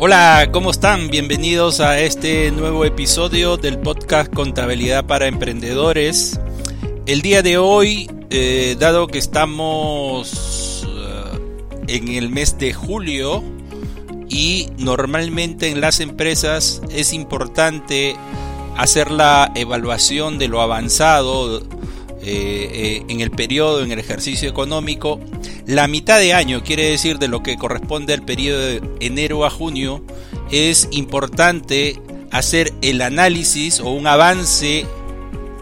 Hola, ¿cómo están? Bienvenidos a este nuevo episodio del podcast Contabilidad para Emprendedores. El día de hoy, eh, dado que estamos eh, en el mes de julio y normalmente en las empresas es importante hacer la evaluación de lo avanzado eh, en el periodo, en el ejercicio económico, la mitad de año, quiere decir de lo que corresponde al periodo de enero a junio, es importante hacer el análisis o un avance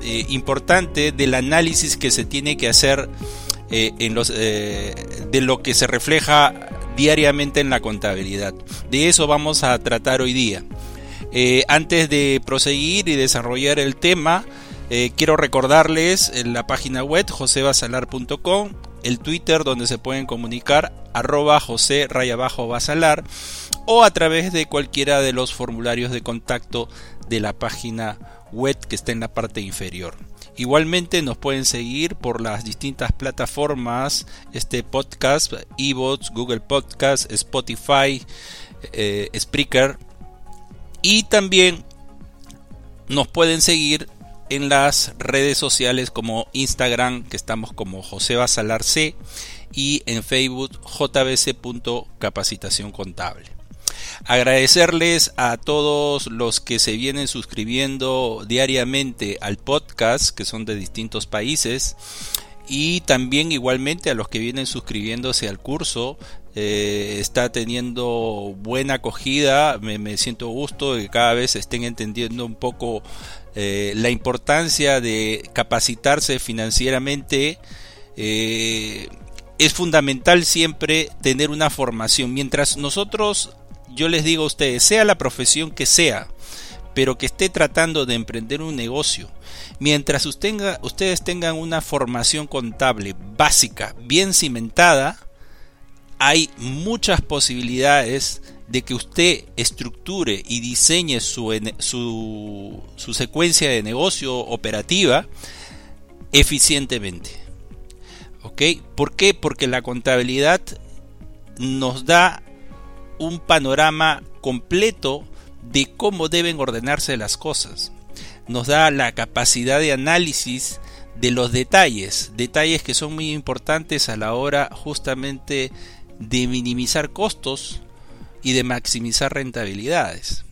eh, importante del análisis que se tiene que hacer eh, en los, eh, de lo que se refleja diariamente en la contabilidad. De eso vamos a tratar hoy día. antes de proseguir y desarrollar el tema, quiero recordarles en la página web josebasalar.com el Twitter donde se pueden comunicar arroba José Rayabajo Basalar o a través de cualquiera de los formularios de contacto de la página web que está en la parte inferior. Igualmente nos pueden seguir por las distintas plataformas, este podcast, eBots, Google Podcast, Spotify, eh, Spreaker y también nos pueden seguir en las redes sociales como Instagram, que estamos como José Basalar C, y en Facebook jbc.capacitación contable. Agradecerles a todos los que se vienen suscribiendo diariamente al podcast, que son de distintos países, y también igualmente a los que vienen suscribiéndose al curso. Eh, está teniendo buena acogida, me, siento gusto de que cada vez estén entendiendo un poco eh, la importancia de capacitarse financieramente. Eh, es fundamental siempre tener una formación. Mientras nosotros, yo les digo a ustedes, sea la profesión que sea, pero que esté tratando de emprender un negocio, mientras ustedes tengan una formación contable básica, bien cimentada, hay muchas posibilidades de que usted estructure y diseñe su, su, su secuencia de negocio operativa eficientemente. ¿Ok? ¿Por qué? Porque la contabilidad nos da un panorama completo de cómo deben ordenarse las cosas. Nos da la capacidad de análisis de los detalles, detalles que son muy importantes a la hora justamente de minimizar costos y de maximizar rentabilidades.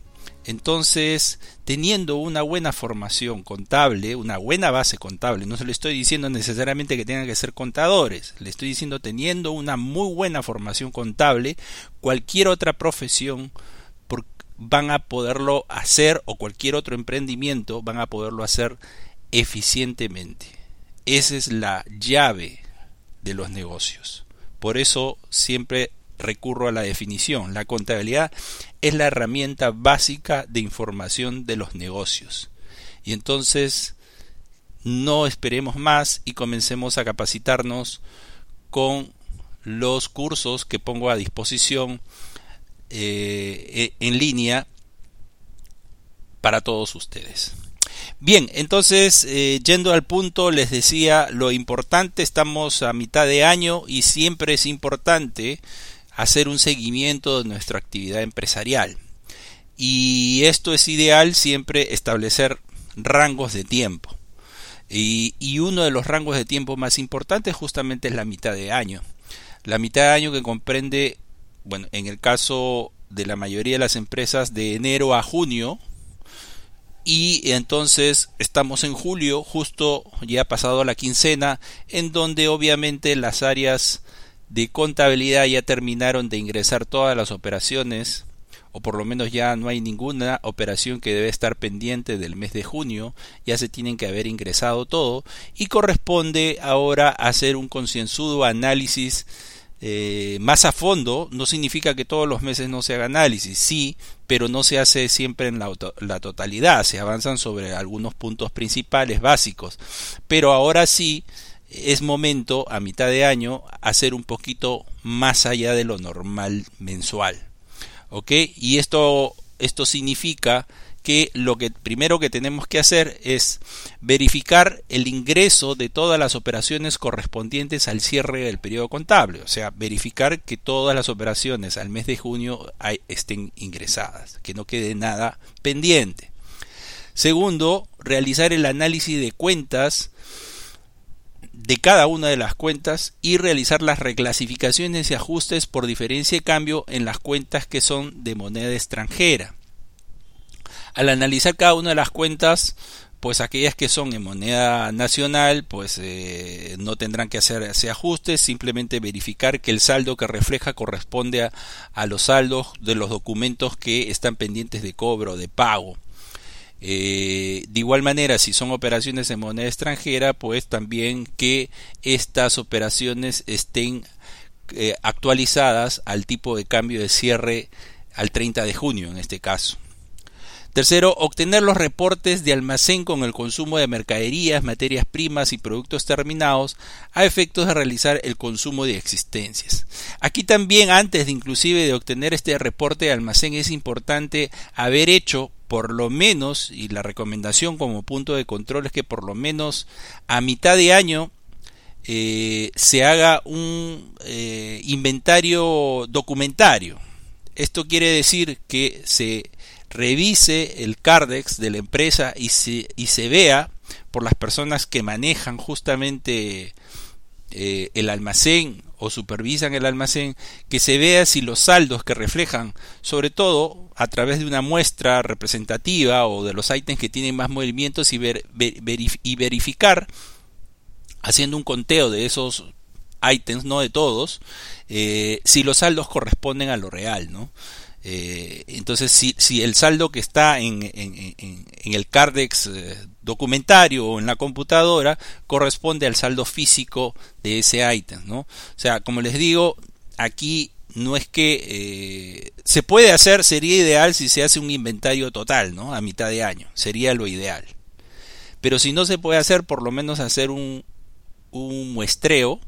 Entonces, teniendo una buena formación contable, una buena base contable, no se le estoy diciendo necesariamente que tengan que ser contadores, le estoy diciendo teniendo una muy buena formación contable, cualquier otra profesión van a poderlo hacer o cualquier otro emprendimiento van a poderlo hacer eficientemente. Esa es la llave de los negocios. Por eso siempre recurro a la definición. La contabilidad es la herramienta básica de información de los negocios. Y entonces no esperemos más y comencemos a capacitarnos con los cursos que pongo a disposición eh, en línea para todos ustedes. Bien, entonces, eh, yendo al punto, les decía lo importante, estamos a mitad de año y siempre es importante hacer un seguimiento de nuestra actividad empresarial. Y esto es ideal siempre establecer rangos de tiempo. Y, y, uno de los rangos de tiempo más importantes justamente es la mitad de año. La mitad de año que comprende, bueno, en el caso de la mayoría de las empresas, de enero a junio. Y entonces estamos en julio, justo ya ha pasado la quincena, en donde obviamente las áreas de contabilidad ya terminaron de ingresar todas las operaciones o por lo menos ya no hay ninguna operación que debe estar pendiente del mes de junio, ya se tienen que haber ingresado todo y corresponde ahora hacer un concienzudo análisis eh, más a fondo, no significa que todos los meses no se haga análisis, sí, pero no se hace siempre en la, la totalidad, se avanzan sobre algunos puntos principales básicos, pero ahora sí es momento a mitad de año hacer un poquito más allá de lo normal mensual. ¿Ok? Y esto, esto significa que lo que primero que tenemos que hacer es verificar el ingreso de todas las operaciones correspondientes al cierre del periodo contable, o sea, verificar que todas las operaciones al mes de junio estén ingresadas, que no quede nada pendiente. Segundo, realizar el análisis de cuentas de cada una de las cuentas y realizar las reclasificaciones y ajustes por diferencia de cambio en las cuentas que son de moneda extranjera. Al analizar cada una de las cuentas, pues aquellas que son en moneda nacional, pues eh, no tendrán que hacer ese ajuste, simplemente verificar que el saldo que refleja corresponde a, a los saldos de los documentos que están pendientes de cobro, de pago. Eh, de igual manera, si son operaciones en moneda extranjera, pues también que estas operaciones estén eh, actualizadas al tipo de cambio de cierre al 30 de junio en este caso. Tercero, obtener los reportes de almacén con el consumo de mercaderías, materias primas y productos terminados a efectos de realizar el consumo de existencias. Aquí también, antes de inclusive de obtener este reporte de almacén, es importante haber hecho por lo menos, y la recomendación como punto de control es que por lo menos a mitad de año eh, se haga un eh, inventario documentario. Esto quiere decir que se revise el CARDEX de la empresa y se, y se vea por las personas que manejan justamente eh, el almacén o supervisan el almacén, que se vea si los saldos que reflejan, sobre todo a través de una muestra representativa o de los ítems que tienen más movimientos y, y verificar, haciendo un conteo de esos ítems, no de todos, eh, si los saldos corresponden a lo real, ¿no? Eh, entonces, si, el saldo que está en, el Cardex eh, documentario o en la computadora corresponde al saldo físico de ese ítem, ¿no? O sea, como les digo, aquí no es que eh, se puede hacer, sería ideal si se hace un inventario total, ¿no? A mitad de año, sería lo ideal. Pero si no se puede hacer, por lo menos hacer un muestreo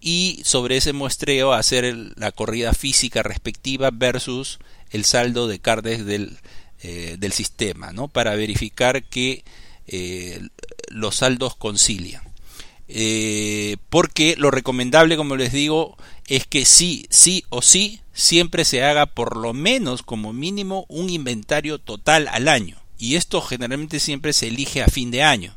y sobre ese muestreo hacer la corrida física respectiva versus el saldo de cardes del, eh, del sistema, ¿no? para verificar que eh, los saldos concilian. Eh, porque lo recomendable, como les digo, es que sí, sí o sí, siempre se haga por lo menos como mínimo un inventario total al año. Y esto generalmente siempre se elige a fin de año.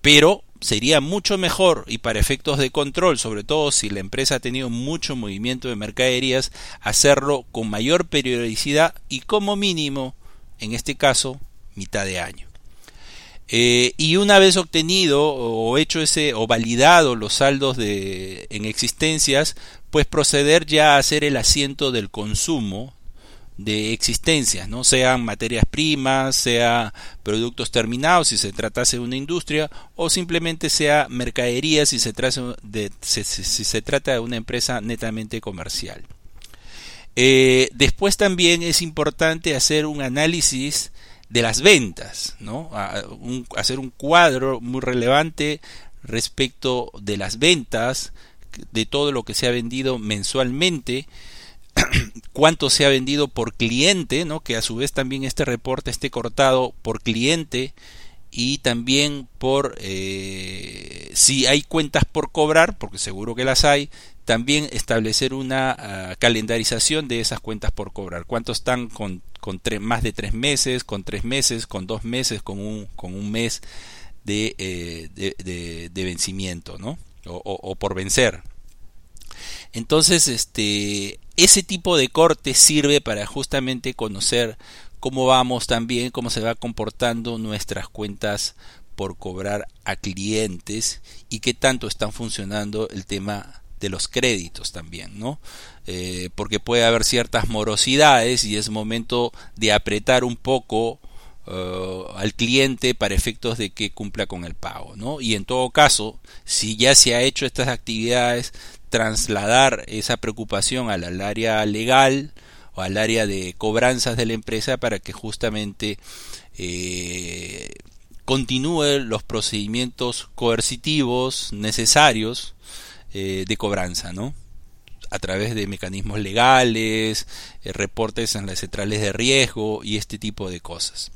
Pero sería mucho mejor y para efectos de control, sobre todo si la empresa ha tenido mucho movimiento de mercaderías, hacerlo con mayor periodicidad y como mínimo, en este caso, mitad de año. Eh, y una vez obtenido o hecho ese o validado los saldos de, en existencias, pues proceder ya a hacer el asiento del consumo de existencias, ¿no? sean materias primas, sea productos terminados si se tratase de una industria o simplemente sea mercadería si se, trata de, si, se trata de una empresa netamente comercial. Eh, después también es importante hacer un análisis de las ventas, ¿no? hacer un cuadro muy relevante respecto de las ventas, de todo lo que se ha vendido mensualmente, cuánto se ha vendido por cliente, ¿no? que a su vez también este reporte esté cortado por cliente y también por eh, si hay cuentas por cobrar, porque seguro que las hay, también establecer una ah, calendarización de esas cuentas por cobrar. ¿Cuántos están con, con más de tres meses, con tres meses, con dos meses, con un, con un mes de, eh, de, vencimiento, ¿no? o por vencer. Entonces, este, ese tipo de corte sirve para justamente conocer cómo vamos también, cómo se va comportando nuestras cuentas por cobrar a clientes y qué tanto están funcionando el tema de los créditos también, ¿no? Eh, porque puede haber ciertas morosidades y es momento de apretar un poco uh, al cliente para efectos de que cumpla con el pago, ¿no? Y en todo caso, si ya se ha hecho estas actividades, trasladar esa preocupación al, área legal o al área de cobranzas de la empresa para que justamente eh, continúe los procedimientos coercitivos necesarios eh, de cobranza, ¿no? A través de mecanismos legales, eh, reportes en las centrales de riesgo y este tipo de cosas.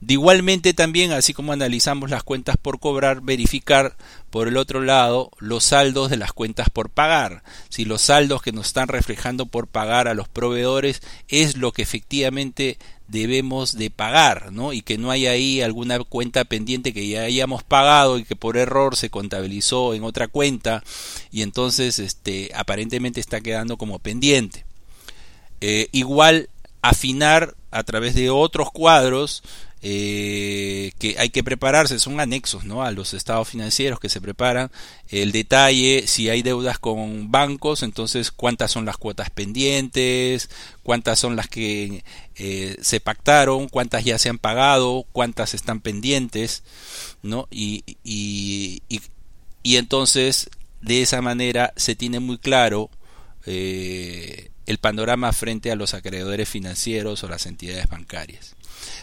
De igualmente también, así como analizamos las cuentas por cobrar, verificar por el otro lado los saldos de las cuentas por pagar. Si los saldos que nos están reflejando por pagar a los proveedores es lo que efectivamente debemos de pagar, ¿no? Y que no hay ahí alguna cuenta pendiente que ya hayamos pagado y que por error se contabilizó en otra cuenta y entonces este aparentemente está quedando como pendiente. Eh, igual afinar a través de otros cuadros eh, que hay que prepararse, son anexos ¿no? a los estados financieros que se preparan. El detalle, si hay deudas con bancos, entonces cuántas son las cuotas pendientes, cuántas son las que eh, se pactaron, cuántas ya se han pagado, cuántas están pendientes, ¿no? Y, y, y, entonces de esa manera se tiene muy claro eh, el panorama frente a los acreedores financieros o las entidades bancarias.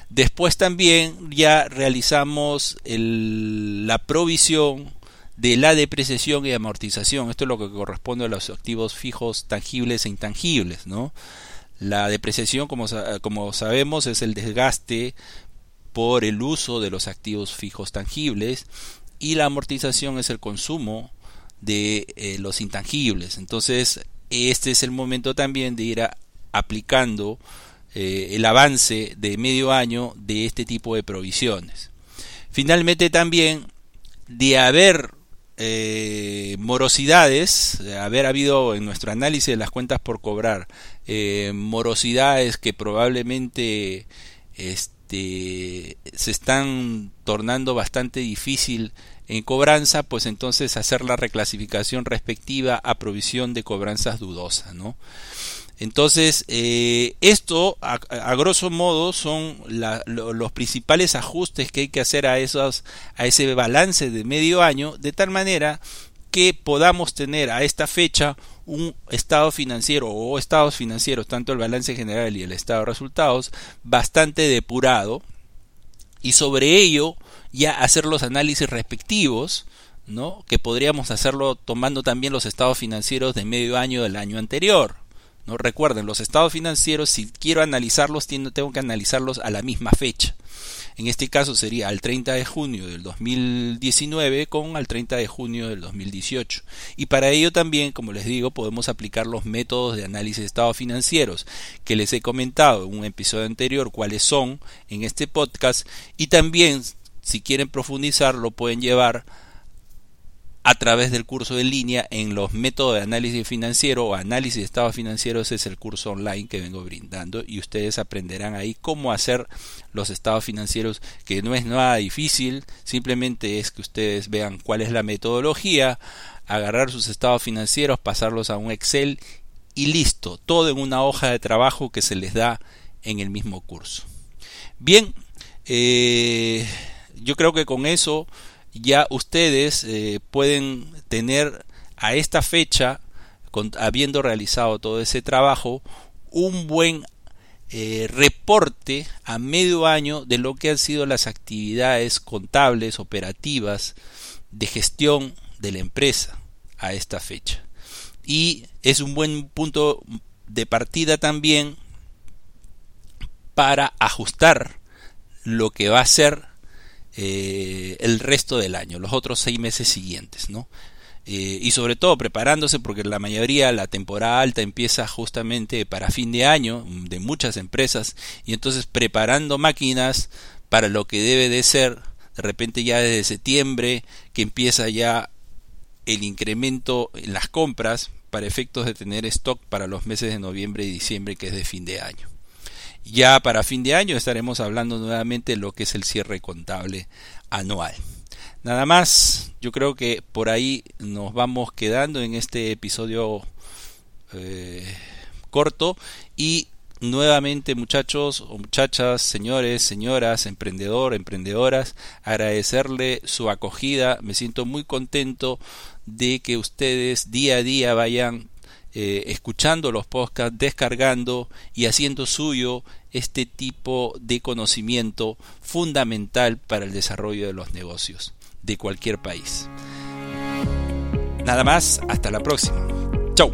Después también ya realizamos la provisión de la depreciación y amortización. Esto es lo que corresponde a los activos fijos tangibles e intangibles. ¿no? La depreciación, como, como sabemos, es el desgaste por el uso de los activos fijos tangibles y la amortización es el consumo de eh, los intangibles. Entonces, este es el momento también de ir aplicando eh, el avance de medio año de este tipo de provisiones. Finalmente también de haber eh, morosidades, de haber habido en nuestro análisis de las cuentas por cobrar eh, morosidades que probablemente este, se están tornando bastante difícil en cobranza, pues entonces hacer la reclasificación respectiva a provisión de cobranzas dudosas, ¿no? Entonces, eh, esto, a, grosso modo, son los principales ajustes que hay que hacer a, esos, a ese balance de medio año, de tal manera que podamos tener a esta fecha un estado financiero o estados financieros, tanto el balance general y el estado de resultados, bastante depurado, y sobre ello ya hacer los análisis respectivos, ¿no? que podríamos hacerlo tomando también los estados financieros de medio año del año anterior. ¿No? Recuerden, los estados financieros, si quiero analizarlos, tengo que analizarlos a la misma fecha. En este caso sería al 30 de junio del 2019 con al 30 de junio del 2018. Y para ello también, como les digo, podemos aplicar los métodos de análisis de estados financieros que les he comentado en un episodio anterior cuáles son en este podcast y también si quieren profundizar lo pueden llevar a través del curso en línea en los métodos de análisis financiero o análisis de estados financieros es el curso online que vengo brindando y ustedes aprenderán ahí cómo hacer los estados financieros que no es nada difícil. Simplemente es que ustedes vean cuál es la metodología agarrar sus estados financieros pasarlos a un Excel y listo todo en una hoja de trabajo que se les da en el mismo curso. Bien eh, yo creo que con eso ya ustedes eh, pueden tener a esta fecha, habiendo realizado todo ese trabajo, un buen eh, reporte a medio año de lo que han sido las actividades contables, operativas, de gestión de la empresa a esta fecha. Y es un buen punto de partida también para ajustar lo que va a ser eh, el resto del año, los otros seis meses siguientes, ¿no? Eh, y sobre todo preparándose porque la mayoría la temporada alta empieza justamente para fin de año de muchas empresas y entonces preparando máquinas para lo que debe de ser de repente ya desde septiembre que empieza ya el incremento en las compras para efectos de tener stock para los meses de noviembre y diciembre que es de fin de año. Ya para fin de año estaremos hablando nuevamente de lo que es el cierre contable anual. Nada más, yo creo que por ahí nos vamos quedando en este episodio eh, corto y nuevamente muchachos o muchachas, señores, señoras, emprendedor, emprendedoras, agradecerle su acogida. Me siento muy contento de que ustedes día a día vayan eh, escuchando los podcasts, descargando y haciendo suyo este tipo de conocimiento fundamental para el desarrollo de los negocios de cualquier país. Nada más, hasta la próxima. Chau.